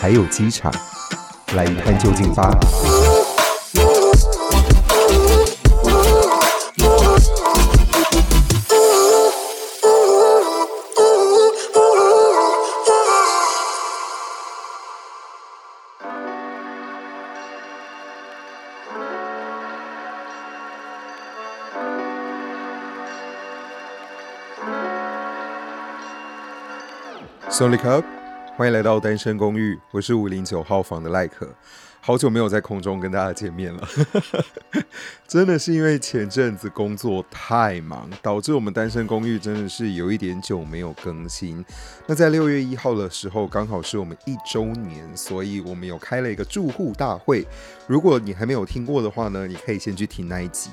还有机场，来一探究竟吧。Sonic Up。欢迎来到单身公寓，我是五零九号房的赖可，好久没有在空中跟大家见面了，真的是因为前阵子工作太忙，导致我们单身公寓真的是有一点久没有更新。那在六月一号的时候，刚好是我们一周年，所以我们有开了一个住户大会。如果你还没有听过的话呢，你可以先去听那一集。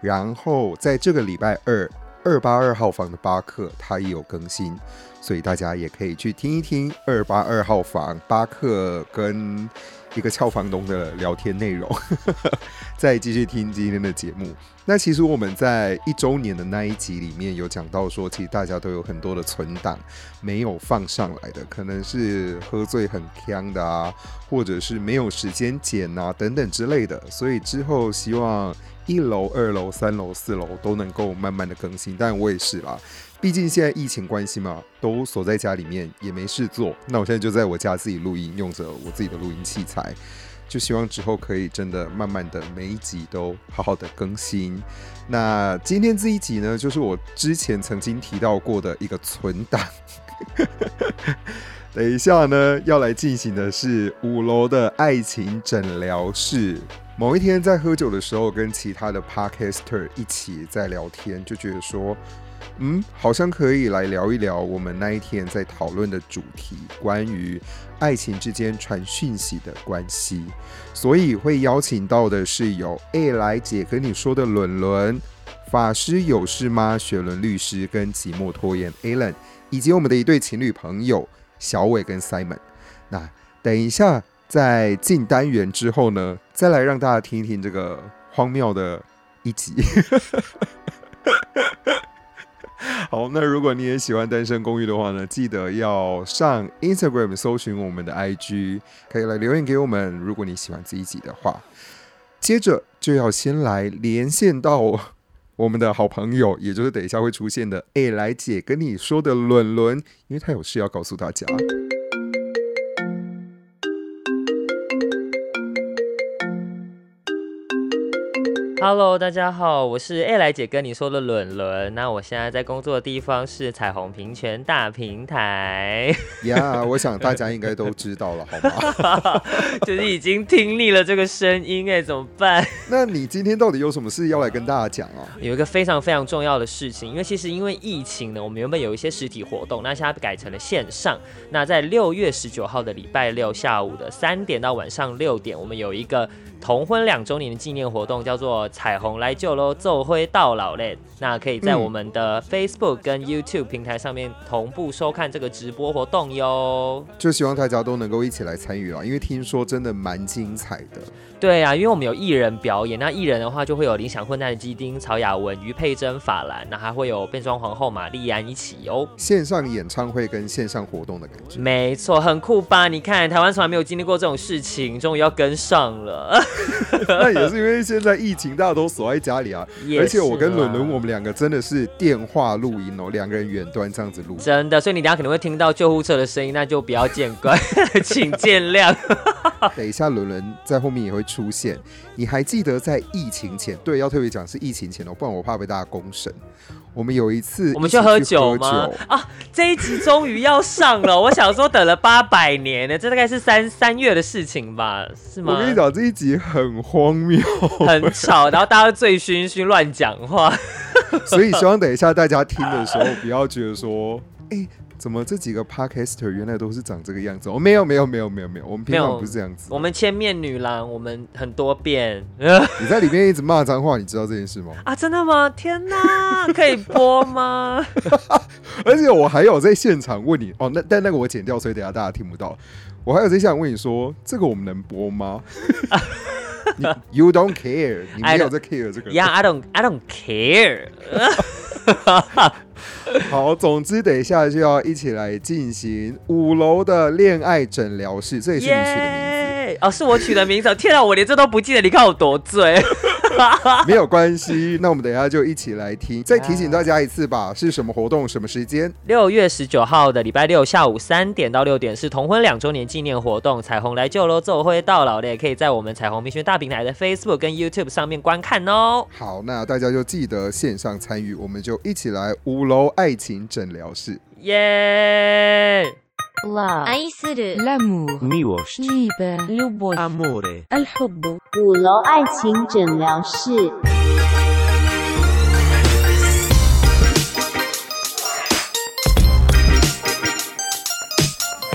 然后在这个礼拜二，二八二号房的巴克他也有更新。所以大家也可以去听一听二八二号房巴克跟一个俏房东的聊天内容，再继续听今天的节目。那其实我们在一周年的那一集里面有讲到说，其实大家都有很多的存档没有放上来的，可能是喝醉很锵的啊，或者是没有时间剪啊等等之类的。所以之后希望一楼、二楼、三楼、四楼都能够慢慢的更新。但我也是啦。毕竟现在疫情关系嘛，都锁在家里面也没事做。那我现在就在我家自己录音，用着我自己的录音器材，就希望之后可以真的慢慢的每一集都好好的更新。那今天这一集呢，就是我之前曾经提到过的一个存档。等一下呢，要来进行的是五楼的爱情诊疗室。某一天在喝酒的时候，跟其他的 Podcaster 一起在聊天，就觉得说。嗯，好像可以来聊一聊我们那一天在讨论的主题，关于爱情之间传讯息的关系。所以会邀请到的是有 A 来姐跟你说的伦伦、法师有事吗？雪伦律师跟寂寞拖延 Alan，以及我们的一对情侣朋友小伟跟 Simon。那等一下在进单元之后呢，再来让大家听一听这个荒谬的一集。好，那如果你也喜欢单身公寓的话呢，记得要上 Instagram 搜寻我们的 IG，可以来留言给我们。如果你喜欢这一集的话，接着就要先来连线到我们的好朋友，也就是等一下会出现的 A 来姐跟你说的伦伦，因为他有事要告诉大家。Hello，大家好，我是 A 来姐跟你说的伦伦。那我现在在工作的地方是彩虹平权大平台。呀、yeah，我想大家应该都知道了，好吗？就是已经听腻了这个声音，哎，怎么办？那你今天到底有什么事要来跟大家讲啊？有一个非常非常重要的事情，因为其实因为疫情呢，我们原本有一些实体活动，那现在改成了线上。那在六月十九号的礼拜六下午的三点到晚上六点，我们有一个。同婚两周年的纪念活动叫做“彩虹来救喽，奏灰到老嘞”。那可以在我们的 Facebook 跟 YouTube 平台上面同步收看这个直播活动哟。就希望大家都能够一起来参与啦，因为听说真的蛮精彩的。对啊，因为我们有艺人表演，那艺人的话就会有理想混蛋的基丁、曹雅雯、于佩珍、法兰，那还会有变装皇后玛丽安一起哦。线上演唱会跟线上活动的感觉，没错，很酷吧？你看台湾从来没有经历过这种事情，终于要跟上了。那也是因为现在疫情，大家都锁在家里啊。而且我跟伦伦，我们两个真的是电话录音哦，两个人远端这样子录。真的，所以你等下可能会听到救护车的声音，那就不要见怪，请见谅。等一下，伦伦在后面也会出现。你还记得在疫情前？对，要特别讲是疫情前哦，不然我怕被大家公审。我们有一次一，我们去喝酒吗？啊，这一集终于要上了。我想说等了八百年呢，这大概是三三月的事情吧？是吗？我跟你讲，这一集很荒谬，很吵，然后大家醉醺醺乱讲话。所以希望等一下大家听的时候，不要觉得说，哎、欸。怎么这几个 podcaster 原来都是长这个样子？哦，没有没有没有没有没有，我们平常不是这样子。我们千面女郎，我们很多变。你在里面一直骂脏话，你知道这件事吗？啊，真的吗？天哪，可以播吗？而且我还有在现场问你哦，那但那个我剪掉，所以等下大家听不到。我还有在现场问你说，这个我们能播吗？你 You don't care，你没有在 care 这个。Yeah，I don't, I don't care。好，总之等一下就要一起来进行五楼的恋爱诊疗室，这也是你取的名字。哦，是我取的名字。天啊，我连这都不记得，你看我多醉。没有关系，那我们等一下就一起来听。再提醒大家一次吧，是什么活动，什么时间？六月十九号的礼拜六下午三点到六点是同婚两周年纪念活动，彩虹来就啰，奏会到老的也可以在我们彩虹明轩大平台的 Facebook 跟 YouTube 上面观看哦。好，那大家就记得线上参与，我们就一起来五楼爱情诊疗室。耶、La. 爱す，love，miłość，любовь，amore，الحب，五楼爱情诊疗室。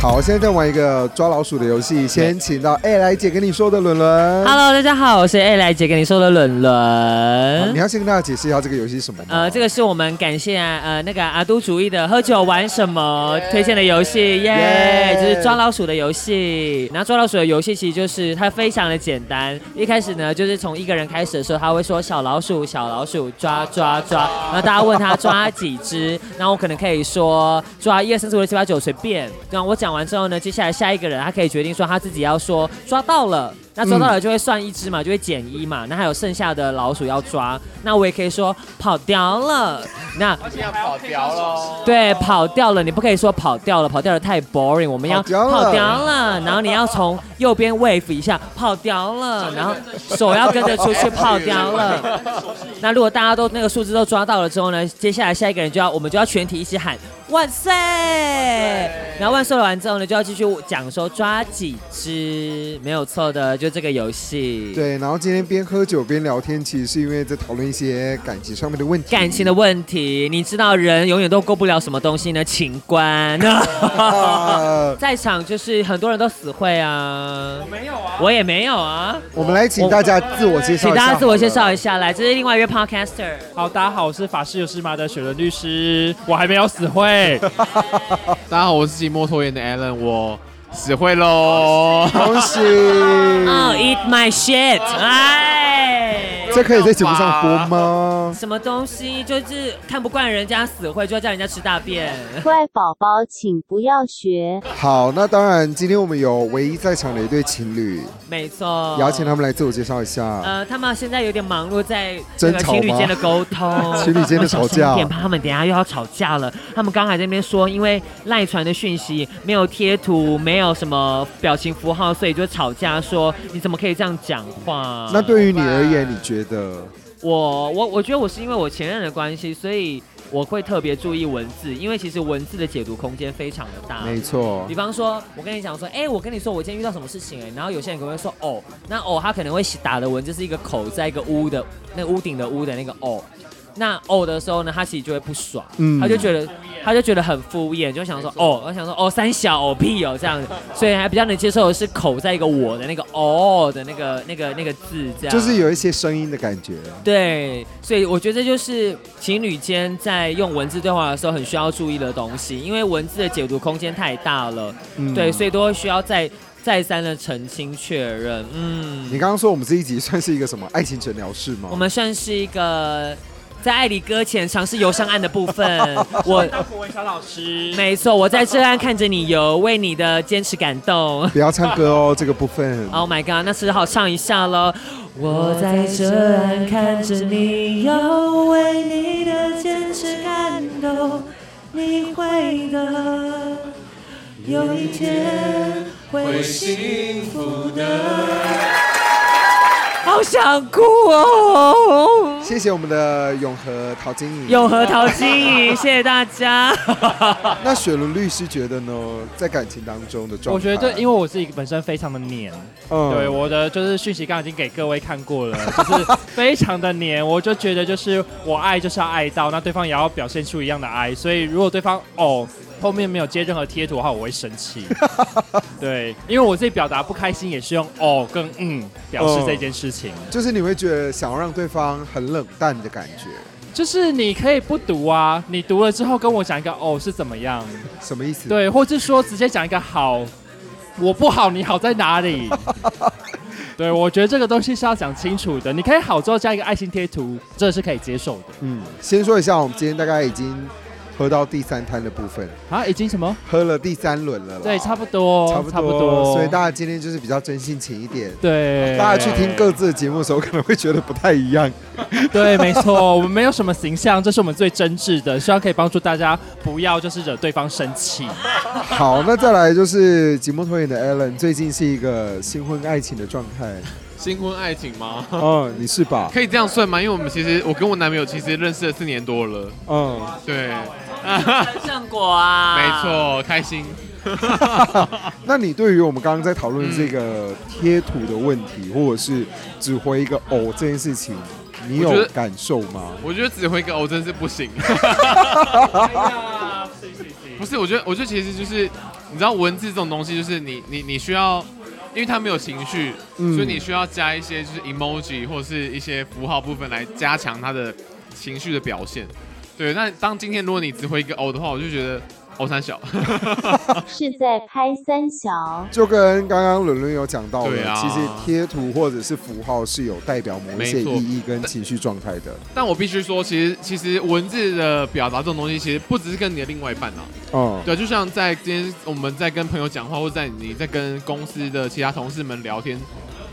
好，现在在玩一个抓老鼠的游戏。先请到 A 来姐跟你说的伦伦。Hello，大家好，我是 A 来姐跟你说的伦伦。你要先跟大家解释一下这个游戏是什么吗？呃，这个是我们感谢呃那个阿都主义的喝酒玩什么推荐的游戏，耶，就是抓老鼠的游戏。然后抓老鼠的游戏其实就是它非常的简单，一开始呢就是从一个人开始的时候，他会说小老鼠小老鼠抓抓抓，然后大家问他抓几只，然后我可能可以说抓一二三四五六七八九随便，然后我讲。讲完之后呢，接下来下一个人他可以决定说他自己要说抓到了，那抓到了就会算一只嘛，就会减一嘛。那还有剩下的老鼠要抓，那我也可以说跑掉了。那而且要跑掉了，对，跑掉了，你不可以说跑掉了，跑掉了太 boring。我们要跑掉了，然后你要从右边 wave 一下，跑掉了，然后手要跟着出去跑掉了。那如果大家都那个数字都抓到了之后呢，接下来下一个人就要我们就要全体一起喊。万岁！然后万岁了完之后呢，就要继续讲说抓几只，没有错的，就这个游戏。对，然后今天边喝酒边聊天，其实是因为在讨论一些感情上面的问题。感情的问题，你知道人永远都过不了什么东西呢？情关。在场就是很多人都死会啊。我没有啊。我也没有啊。我们来请大家自我介绍，请大家自我介绍一下。来，这是另外一位 podcaster。好，大家好，我是法师有事吗的雪伦律师。我还没有死会。大家好，我是骑摩托员的 Alan，我死会喽，恭喜！Oh, eat my shit！哎。这可以在节目上播吗？什么东西？就是看不惯人家死会，就要叫人家吃大便。乖宝宝，请不要学。好，那当然，今天我们有唯一在场的一对情侣，没错，邀请他们来自我介绍一下。呃，他们现在有点忙碌在这个情侣间的沟通，情侣间的吵架，有点怕他们等下又要吵架了。他们刚才在那边说，因为赖传的讯息没有贴图，没有什么表情符号，所以就吵架说，你怎么可以这样讲话？那对于你而言，你觉得？我我我觉得我是因为我前任的关系，所以我会特别注意文字，因为其实文字的解读空间非常的大。没错，比方说，我跟你讲说，哎、欸，我跟你说，我今天遇到什么事情、欸，哎，然后有些人可能会说，哦，那哦，他可能会打的文字是一个口在一个屋的那屋顶的屋的那个哦。那哦的时候呢，他其实就会不爽，嗯、他就觉得他就觉得很敷衍，就想说哦，我想说哦三小哦屁哦这样子，所以还比较能接受的是口在一个我的那个哦的那个那个那个字这样，就是有一些声音的感觉。对，所以我觉得这就是情侣间在用文字对话的时候很需要注意的东西，因为文字的解读空间太大了，嗯、对，所以都会需要再再三的澄清确认。嗯，你刚刚说我们这一集算是一个什么爱情诊疗室吗？我们算是一个。在爱里搁浅，尝试游上岸的部分，我当国文小老师，没错，我在这岸看着你游，为你的坚持感动。不要唱歌哦，这个部分。Oh my god，那只好唱一下喽。我在这岸看着你游，为你的坚持感动。你会的，有一天会幸福的。好想哭哦！谢谢我们的永和陶晶莹，永和陶晶莹，谢谢大家。那雪伦律师觉得呢？在感情当中的状态，我觉得，因为我自己本身非常的黏，嗯，对我的就是讯息刚刚已经给各位看过了，就是非常的黏。我就觉得，就是我爱就是要爱到，那对方也要表现出一样的爱。所以如果对方哦。后面没有接任何贴图的话，我会生气。对，因为我自己表达不开心也是用哦跟嗯表示这件事情。嗯，就是你会觉得想要让对方很冷淡的感觉。就是你可以不读啊，你读了之后跟我讲一个哦是怎么样？什么意思？对，或者说直接讲一个好，我不好，你好在哪里？对，我觉得这个东西是要讲清楚的。你可以好之后加一个爱心贴图，这是可以接受的。嗯，先说一下，我们今天大概已经。喝到第三摊的部分啊，已经什么？喝了第三轮了。对，差不多，差不多，差不多。所以大家今天就是比较真性情一点。对，大家去听各自的节目的时候，可能会觉得不太一样。对，没错，我们没有什么形象，这是我们最真挚的，希望可以帮助大家不要就是惹对方生气。好，那再来就是节目拖延的 Allen，最近是一个新婚爱情的状态。新婚爱情吗？嗯，你是吧？可以这样算吗？因为我们其实我跟我男朋友其实认识了四年多了。嗯，对。胜果啊，没错，开心。那你对于我们刚刚在讨论这个贴图的问题，或者是指挥一个“偶”这件事情，你有感受吗？我觉得指挥一个“偶”真是不行。不是，我觉得，我觉得其实就是，你知道文字这种东西，就是你你你需要。因为他没有情绪，嗯、所以你需要加一些就是 emoji 或者是一些符号部分来加强他的情绪的表现。对，那当今天如果你只回一个 O 的话，我就觉得。欧三小 是在拍三小，就跟刚刚伦伦有讲到的，啊、其实贴图或者是符号是有代表某一些意义跟情绪状态的。但，但我必须说，其实其实文字的表达这种东西，其实不只是跟你的另外一半啊。哦、嗯，对，就像在今天我们在跟朋友讲话，或者在你在跟公司的其他同事们聊天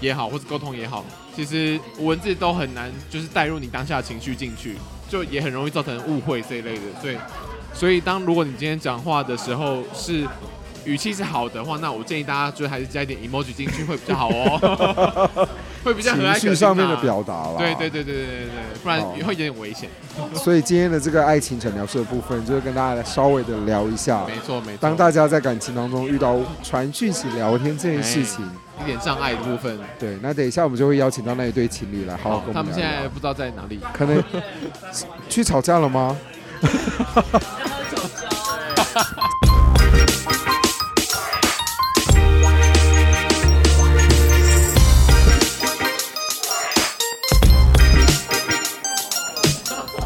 也好，或者沟通也好，其实文字都很难就是带入你当下的情绪进去，就也很容易造成误会这一类的，所以。所以，当如果你今天讲话的时候是语气是好的话，那我建议大家就还是加一点 emoji 进去会比较好哦，会比较和蔼可亲。情绪上面的表达了，对对对对对对对，不然会有点危险。所以今天的这个爱情诊疗室的部分，就是跟大家稍微的聊一下。没错没错。当大家在感情当中遇到传讯息聊天这件事情，一点障碍的部分，对，那等一下我们就会邀请到那一对情侣来好好跟我们聊聊。他们现在不知道在哪里，可能 去吵架了吗？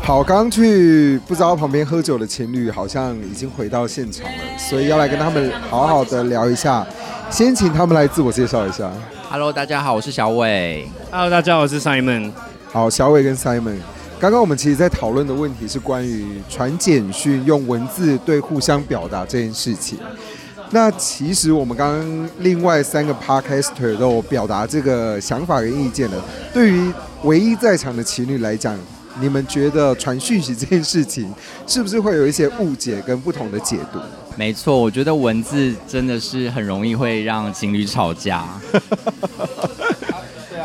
好，刚去不知道旁边喝酒的情侣好像已经回到现场了，所以要来跟他们好好的聊一下。先请他们来自我介绍一下。Hello，大家好，我是小伟。Hello，大家好，我是 Simon。好，小伟跟 Simon。刚刚我们其实，在讨论的问题是关于传简讯用文字对互相表达这件事情。那其实我们刚刚另外三个 Podcaster 都有表达这个想法跟意见了。对于唯一在场的情侣来讲，你们觉得传讯息这件事情，是不是会有一些误解跟不同的解读？没错，我觉得文字真的是很容易会让情侣吵架。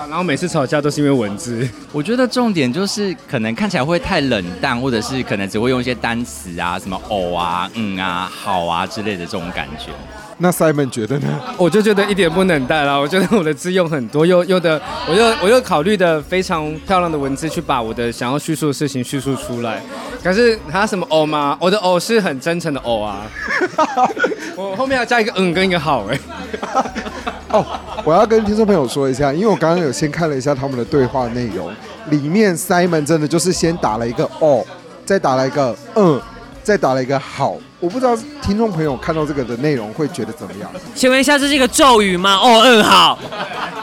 然后每次吵架都是因为文字，我觉得重点就是可能看起来会太冷淡，或者是可能只会用一些单词啊，什么哦啊、嗯啊、好啊之类的这种感觉。那 Simon 觉得呢？我就觉得一点不冷淡啦，我觉得我的字用很多，又又的，我又我又考虑的非常漂亮的文字去把我的想要叙述的事情叙述出来。可是他什么哦吗？我的哦是很真诚的哦啊，我后面要加一个嗯跟一个好哎。哦，我要跟听众朋友说一下，因为我刚刚有先看了一下他们的对话内容，里面 Simon 真的就是先打了一个哦，再打了一个嗯。再打了一个好，我不知道听众朋友看到这个的内容会觉得怎么样？请问一下，这是一个咒语吗？哦，嗯，好。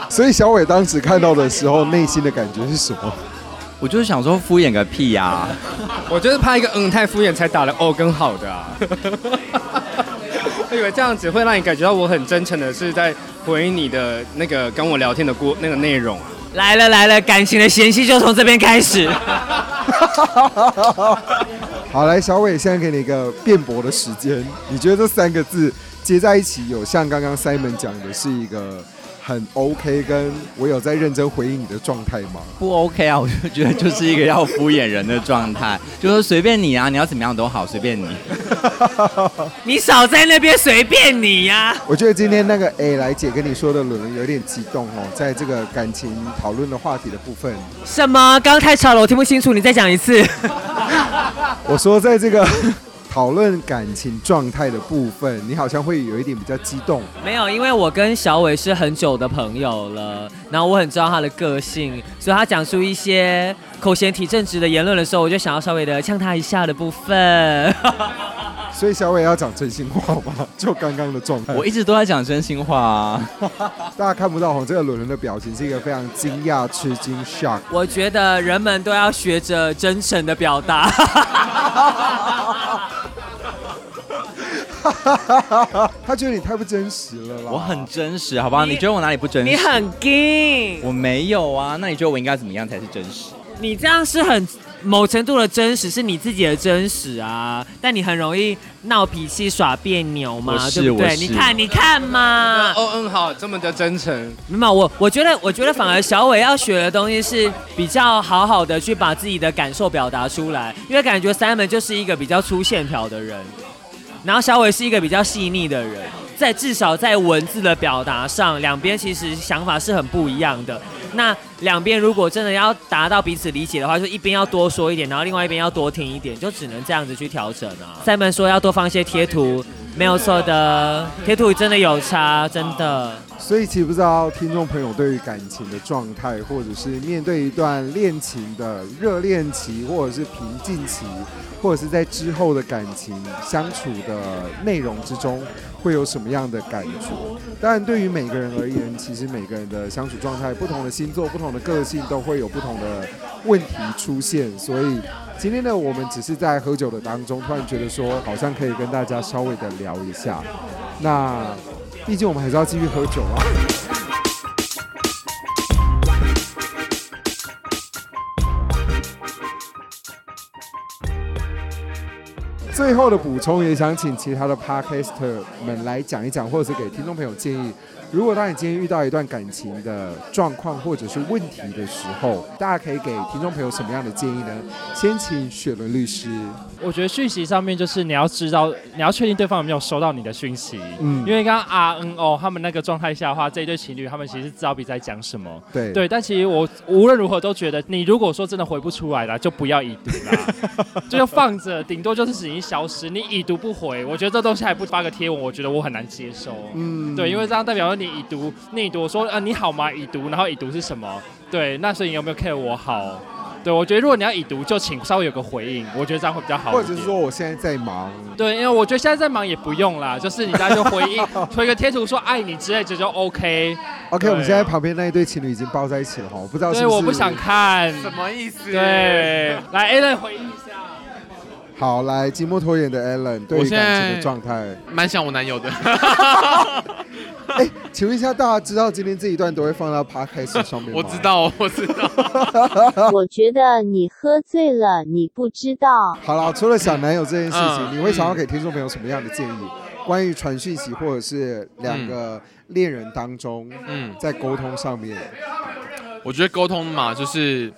所以小伟当时看到的时候，内心的感觉是什么？我就是想说敷衍个屁呀、啊！我就是怕一个嗯太敷衍，才打了哦跟好的啊。我以为这样子会让你感觉到我很真诚的是在回应你的那个跟我聊天的过那个内容啊。来了来了，感情的嫌隙就从这边开始。好，来，小伟，现在给你一个辩驳的时间。你觉得这三个字接在一起，有像刚刚 Simon 讲的是一个很 OK，跟我有在认真回应你的状态吗？不 OK 啊，我就觉得就是一个要敷衍人的状态，就是随便你啊，你要怎么样都好，随便你。你少在那边随便你呀、啊！我觉得今天那个 A 来姐跟你说的伦伦有点激动哦，在这个感情讨论的话题的部分。什么？刚刚太吵了，我听不清楚，你再讲一次。我说，在这个讨论感情状态的部分，你好像会有一点比较激动。没有，因为我跟小伟是很久的朋友了，然后我很知道他的个性，所以他讲出一些口嫌体正直的言论的时候，我就想要稍微的呛他一下的部分。所以小伟要讲真心话吗？就刚刚的状态，我一直都在讲真心话啊。大家看不到哈，这个伦伦的表情是一个非常惊讶、吃惊、shock。我觉得人们都要学着真诚的表达。他觉得你太不真实了啦。我很真实，好不好？你，你觉得我哪里不真实？你很 gay，。我没有啊。那你觉得我应该怎么样才是真实？你这样是很。某程度的真实是你自己的真实啊，但你很容易闹脾气、耍别扭嘛，对不对？你看，你看嘛。哦，嗯，好，这么的真诚。没有，我我觉得，我觉得反而小伟要学的东西是比较好好的去把自己的感受表达出来，因为感觉 Simon 就是一个比较粗线条的人，然后小伟是一个比较细腻的人，在至少在文字的表达上，两边其实想法是很不一样的。那两边如果真的要达到彼此理解的话，就一边要多说一点，然后另外一边要多听一点，就只能这样子去调整啊。塞门说要多放一些贴图，没有错的，贴图真的有差，真的。所以，其实不知道听众朋友对于感情的状态，或者是面对一段恋情的热恋期，或者是平静期，或者是在之后的感情相处的内容之中，会有什么样的感觉？当然，对于每个人而言，其实每个人的相处状态、不同的星座、不同的个性，都会有不同的问题出现。所以，今天呢，我们只是在喝酒的当中，突然觉得说，好像可以跟大家稍微的聊一下。那。毕竟我们还是要继续喝酒啊！最后的补充，也想请其他的 Podcaster 们来讲一讲，或者是给听众朋友建议。如果当你今天遇到一段感情的状况或者是问题的时候，大家可以给听众朋友什么样的建议呢？先请雪伦律师。我觉得讯息上面就是你要知道，你要确定对方有没有收到你的讯息。嗯，因为刚刚啊嗯哦他们那个状态下的话，这一对情侣他们其实知道彼此在讲什么。对对，但其实我无论如何都觉得，你如果说真的回不出来了，就不要已读了，就要放着，顶多就是已经消失。你已读不回，我觉得这东西还不发个贴文，我觉得我很难接受。嗯，对，因为这样代表你已读，你已读，我说啊你好吗？已读，然后已读是什么？对，那所以你有没有 care 我好？对，我觉得如果你要已读，就请稍微有个回应，我觉得这样会比较好。或者是说我现在在忙。对，因为我觉得现在在忙也不用啦，就是你大家就回应，推个贴图说爱你之类，这就 OK。OK，我们现在旁边那一对情侣已经抱在一起了哈，我不知道是不是。对，我不想看。什么意思？对，来 Allen 回应一下。好，来寂寞拖延的 Allen，对于感情的状态，蛮像我男友的。哎，请问一下，大家知道今天这一段都会放到 Podcast 上面吗？我知道，我知道。我觉得你喝醉了，你不知道。好了，除了想男友这件事情，嗯、你会想要给听众朋友什么样的建议？关于传讯息或者是两个恋人当中，嗯，在沟通上面，我觉得沟通嘛，就是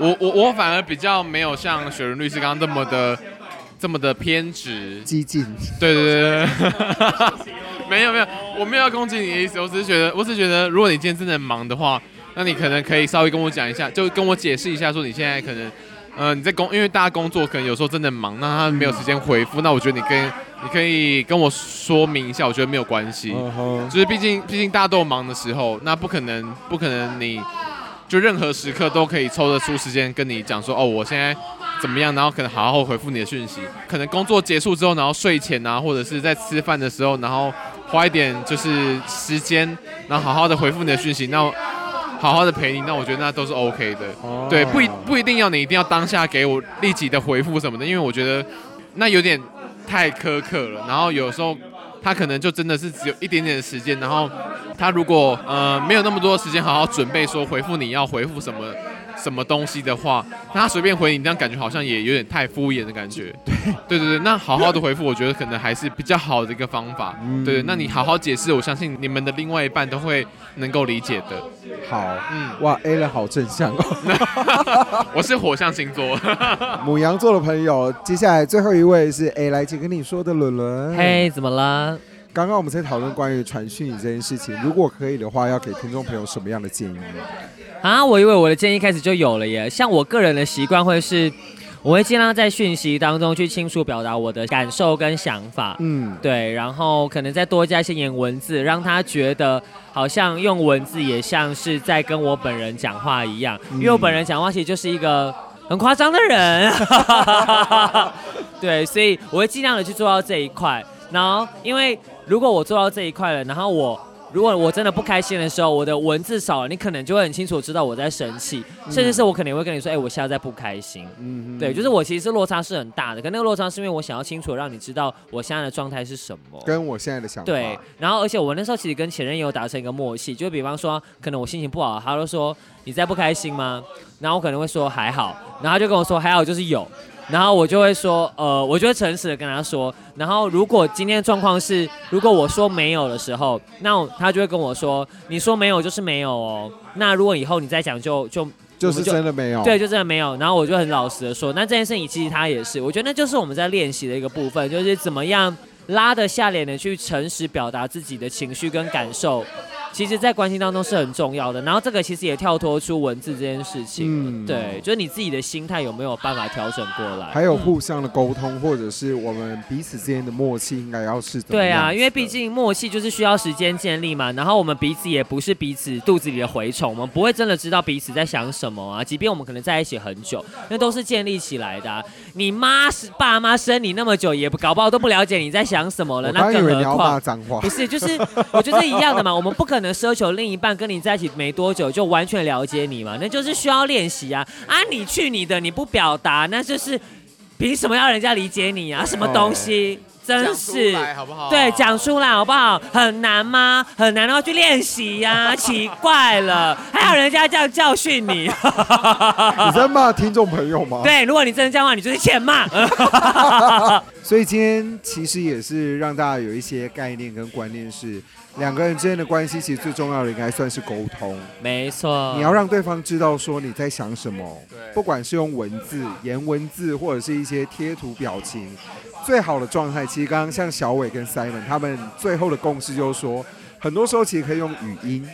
我我我反而比较没有像雪伦律师刚刚那么的这么的偏执激进。对对对对。没有没有，我没有要攻击你的意思，我只是觉得，我只是觉得，如果你今天真的忙的话，那你可能可以稍微跟我讲一下，就跟我解释一下，说你现在可能，呃，你在工，因为大家工作可能有时候真的忙，那他没有时间回复，那我觉得你跟你可以跟我说明一下，我觉得没有关系，uh huh. 就是毕竟毕竟大家都有忙的时候，那不可能不可能你就任何时刻都可以抽得出时间跟你讲说，哦，我现在。怎么样？然后可能好好回复你的讯息。可能工作结束之后，然后睡前啊，或者是在吃饭的时候，然后花一点就是时间，然后好好的回复你的讯息，那好好的陪你，那我觉得那都是 OK 的。哦、对，不一不一定要你一定要当下给我立即的回复什么的，因为我觉得那有点太苛刻了。然后有时候他可能就真的是只有一点点的时间，然后他如果呃没有那么多时间好好准备说回复你要回复什么。什么东西的话，那他随便回你，这样感觉好像也有点太敷衍的感觉。对，对对对，那好好的回复，我觉得可能还是比较好的一个方法。嗯、对，那你好好解释，我相信你们的另外一半都会能够理解的。好，嗯，哇，A 了好正向哦。我是火象星座，母羊座的朋友。接下来最后一位是 A 来请跟你说的伦伦。嘿，怎么了？刚刚我们在讨论关于传讯这件事情，如果可以的话，要给听众朋友什么样的建议？啊，我以为我的建议开始就有了耶。像我个人的习惯会是，我会尽量在讯息当中去清楚表达我的感受跟想法。嗯，对，然后可能再多加一些言文字，让他觉得好像用文字也像是在跟我本人讲话一样，因为我本人讲话其实就是一个很夸张的人。对，所以我会尽量的去做到这一块。然后，因为如果我做到这一块了，然后我。如果我真的不开心的时候，我的文字少了，你可能就会很清楚知道我在生气，嗯、甚至是我可能会跟你说，哎、欸，我现在在不开心。嗯哼，对，就是我其实是落差是很大的，可那个落差是因为我想要清楚让你知道我现在的状态是什么，跟我现在的想法。对，然后而且我那时候其实跟前任也有达成一个默契，就比方说，可能我心情不好，他就说你在不开心吗？然后我可能会说还好，然后他就跟我说还好就是有。然后我就会说，呃，我就会诚实的跟他说。然后如果今天状况是，如果我说没有的时候，那他就会跟我说，你说没有就是没有哦。那如果以后你再讲，就就就，就是真的没有。对，就真的没有。然后我就很老实的说，那这件事情其实他也是，我觉得那就是我们在练习的一个部分，就是怎么样拉得下脸的去诚实表达自己的情绪跟感受。其实，在关系当中是很重要的。然后，这个其实也跳脱出文字这件事情。嗯，对，就是你自己的心态有没有办法调整过来？还有互相的沟通，或者是我们彼此之间的默契，应该要是对啊，因为毕竟默契就是需要时间建立嘛。然后，我们彼此也不是彼此肚子里的蛔虫，我们不会真的知道彼此在想什么啊。即便我们可能在一起很久，那都是建立起来的啊。你妈是爸妈生你那么久，也不搞不好都不了解你在想什么了。那更何况不是，就是我觉得一样的嘛。我们不可能。奢求另一半跟你在一起没多久就完全了解你嘛？那就是需要练习啊！啊，你去你的，你不表达，那就是凭什么要人家理解你啊？什么东西？真是，好不好？对，讲出来好不好？很难吗？很难的话去练习呀！奇怪了，还有人家这样教训你？你在骂听众朋友吗？对，如果你真的这样话，你就是欠骂。所以今天其实也是让大家有一些概念跟观念是。两个人之间的关系，其实最重要的应该算是沟通。没错，你要让对方知道说你在想什么。对，不管是用文字、言文字，或者是一些贴图表情，最好的状态，其实刚刚像小伟跟 Simon 他们最后的共识就是说，很多时候其实可以用语音，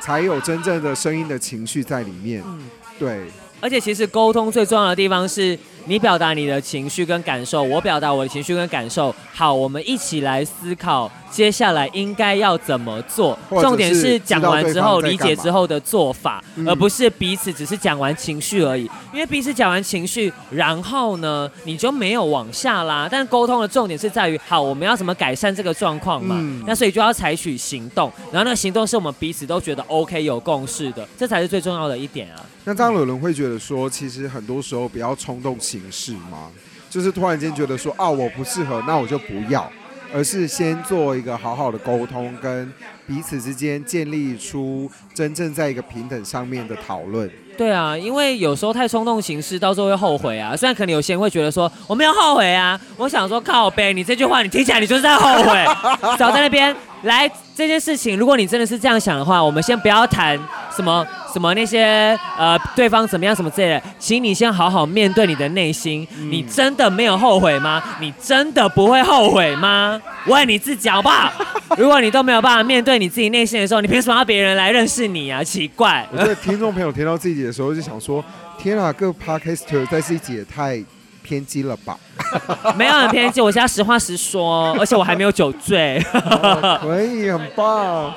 才有真正的声音的情绪在里面。嗯，对。而且其实沟通最重要的地方是你表达你的情绪跟感受，我表达我的情绪跟感受。好，我们一起来思考。接下来应该要怎么做？重点是讲完之后理解之后的做法，而不是彼此只是讲完情绪而已。因为彼此讲完情绪，然后呢，你就没有往下拉。但沟通的重点是在于，好，我们要怎么改善这个状况嘛？那所以就要采取行动，然后那个行动是我们彼此都觉得 OK 有共识的，这才是最重要的一点啊。那这样有人会觉得说，其实很多时候不要冲动行事吗？就是突然间觉得说，啊，我不适合，那我就不要。而是先做一个好好的沟通，跟彼此之间建立出真正在一个平等上面的讨论。对啊，因为有时候太冲动行事，到时候会后悔啊。虽然可能有些人会觉得说我没有后悔啊，我想说靠北，你这句话你听起来你就是在后悔。早在那边来这件事情，如果你真的是这样想的话，我们先不要谈什么。什么那些呃，对方怎么样什么之类的，请你先好好面对你的内心。嗯、你真的没有后悔吗？你真的不会后悔吗？问你自己好不好？如果你都没有办法面对你自己内心的时候，你凭什么要别人来认识你啊？奇怪！我觉得听众朋友听到自己的时候就想说：天啊，各 Podcaster 在自己也太偏激了吧？没有很偏激，我现在实话实说，而且我还没有酒醉。哦、可以，很棒。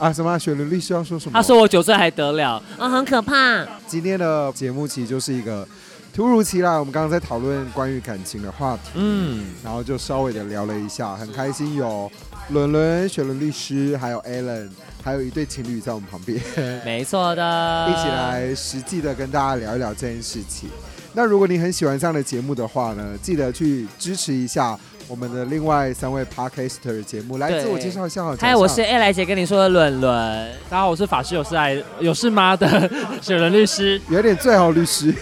啊，什么？雪伦律师要说什么？他说我酒醉还得了？啊、哦，很可怕。今天的节目其实就是一个突如其来，我们刚刚在讨论关于感情的话题，嗯，然后就稍微的聊了一下，很开心有伦伦、雪伦律师，还有 Alan，还有一对情侣在我们旁边，没错的，一起来实际的跟大家聊一聊这件事情。那如果你很喜欢这样的节目的话呢，记得去支持一下。我们的另外三位 Podcaster 节目，来自我介绍一下好。嗨，我是 A 来姐跟你说的伦伦。大家好，我是法师有事爱有事吗的雪伦律师，有点最好律师。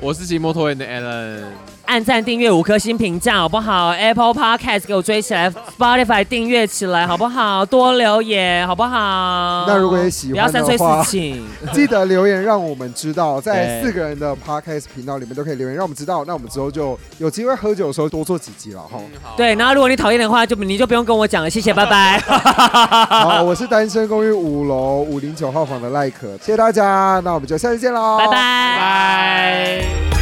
我是骑摩托人的 Alan。按赞、订阅、五颗星评价，好不好？Apple Podcast 给我追起来，Spotify 订阅起来，好不好？多留言，好不好？那如果也喜欢的话，不要三催四请，记得留言让我们知道，在四个人的 Podcast 频道里面都可以留言，让我们知道。那我们之后就有机会喝酒的时候多做几集了哈。对，然后如果你讨厌的话，就你就不用跟我讲了，谢谢，拜拜。好，我是单身公寓五楼五零九号房的赖可，谢谢大家，那我们就下次见喽，拜拜。拜。